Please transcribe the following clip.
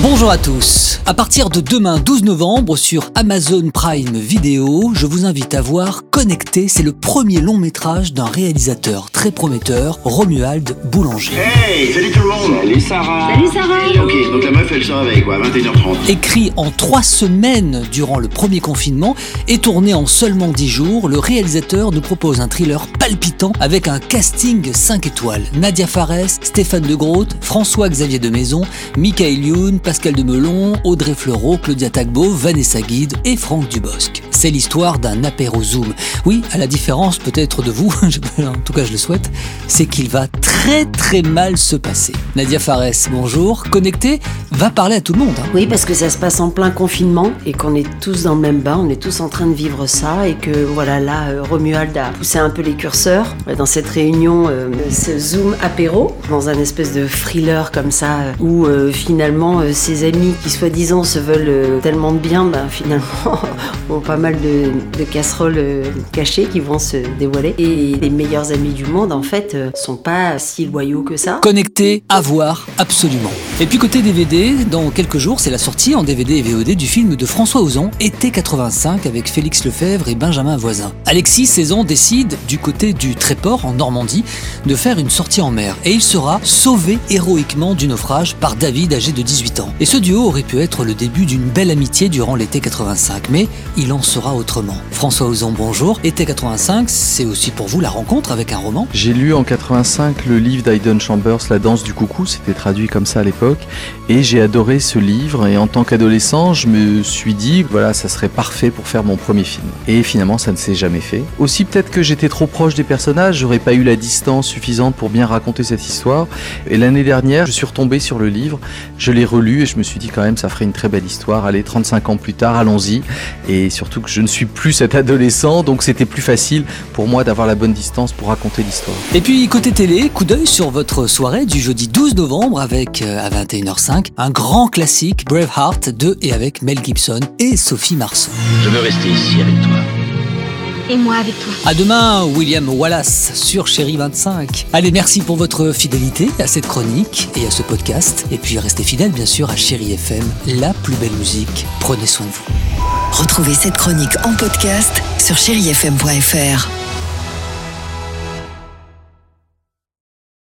Bonjour à tous. À partir de demain 12 novembre sur Amazon Prime Video, je vous invite à voir Connecté. C'est le premier long métrage d'un réalisateur très prometteur, Romuald Boulanger. Hey, salut tout le monde Salut Sarah Salut Sarah Ok, donc la meuf elle se réveille quoi, 21h30. Écrit en trois semaines durant le premier confinement et tourné en seulement 10 jours, le réalisateur nous propose un thriller palpitant avec un casting 5 étoiles. Nadia Fares, Stéphane de Groot, François-Xavier de Maison, Michael Youn, Pascal de Melon, Audrey Fleurot, Claudia Tagbo, Vanessa Guide et Franck Dubosc. C'est l'histoire d'un apéro Zoom. Oui, à la différence peut-être de vous, en tout cas je le souhaite, c'est qu'il va très très mal se passer. Nadia Fares, bonjour. Connecté va parler à tout le monde. hein. Oui, parce que ça se passe en plein confinement et qu'on est tous dans le même bain, on est tous en train de vivre ça et que voilà, là, euh, Romuald a poussé un peu les curseurs dans cette réunion, euh, ce Zoom apéro, dans un espèce de thriller comme ça, euh, où finalement ses amis qui soi-disant se veulent tellement de bien, ben, finalement ont pas mal de, casseroles euh, cachées qui vont se dévoiler. Et les meilleurs amis du monde, en fait, euh, sont pas si loyaux que ça. Connecté, à voir, absolument. Et puis côté DVD, dans quelques jours, c'est la sortie en DVD et VOD du film de François Ozon, Été 85, avec Félix Lefebvre et Benjamin Voisin. Alexis Saison décide, du côté du Tréport, en Normandie, de faire une sortie en mer. Et il sera sauvé héroïquement du naufrage par David, âgé de 18 ans. Et ce duo aurait pu être le début d'une belle amitié durant l'été 85, mais il en sera autrement. François Ozon, bonjour. Été 85, c'est aussi pour vous la rencontre avec un roman. J'ai lu en 85 le livre d'Aiden Chambers, La danse du coucou, c'était traduit comme ça à l'époque, et j'ai adoré ce livre, et en tant qu'adolescent, je me suis dit, voilà, ça serait parfait pour faire mon premier film. Et finalement, ça ne s'est jamais fait. Aussi, peut-être que j'étais trop proche des personnages, j'aurais pas eu la distance suffisante pour bien raconter cette histoire, et l'année dernière, je suis retombé sur le livre, je l'ai relu, et je me suis dit quand même, ça ferait une très belle histoire, allez, 35 ans plus tard, allons-y, et surtout que je ne suis plus cet adolescent, donc c'était plus facile pour moi d'avoir la bonne distance pour raconter l'histoire. Et puis côté télé, coup d'œil sur votre soirée du jeudi 12 novembre avec euh, à 21h05 un grand classique Braveheart de et avec Mel Gibson et Sophie Marceau. Je veux rester ici avec toi. Et moi avec toi. À demain William Wallace sur Chéri 25. Allez, merci pour votre fidélité à cette chronique et à ce podcast et puis restez fidèles bien sûr à Chéri FM, la plus belle musique. Prenez soin de vous. Retrouvez cette chronique en podcast sur chérifm.fr.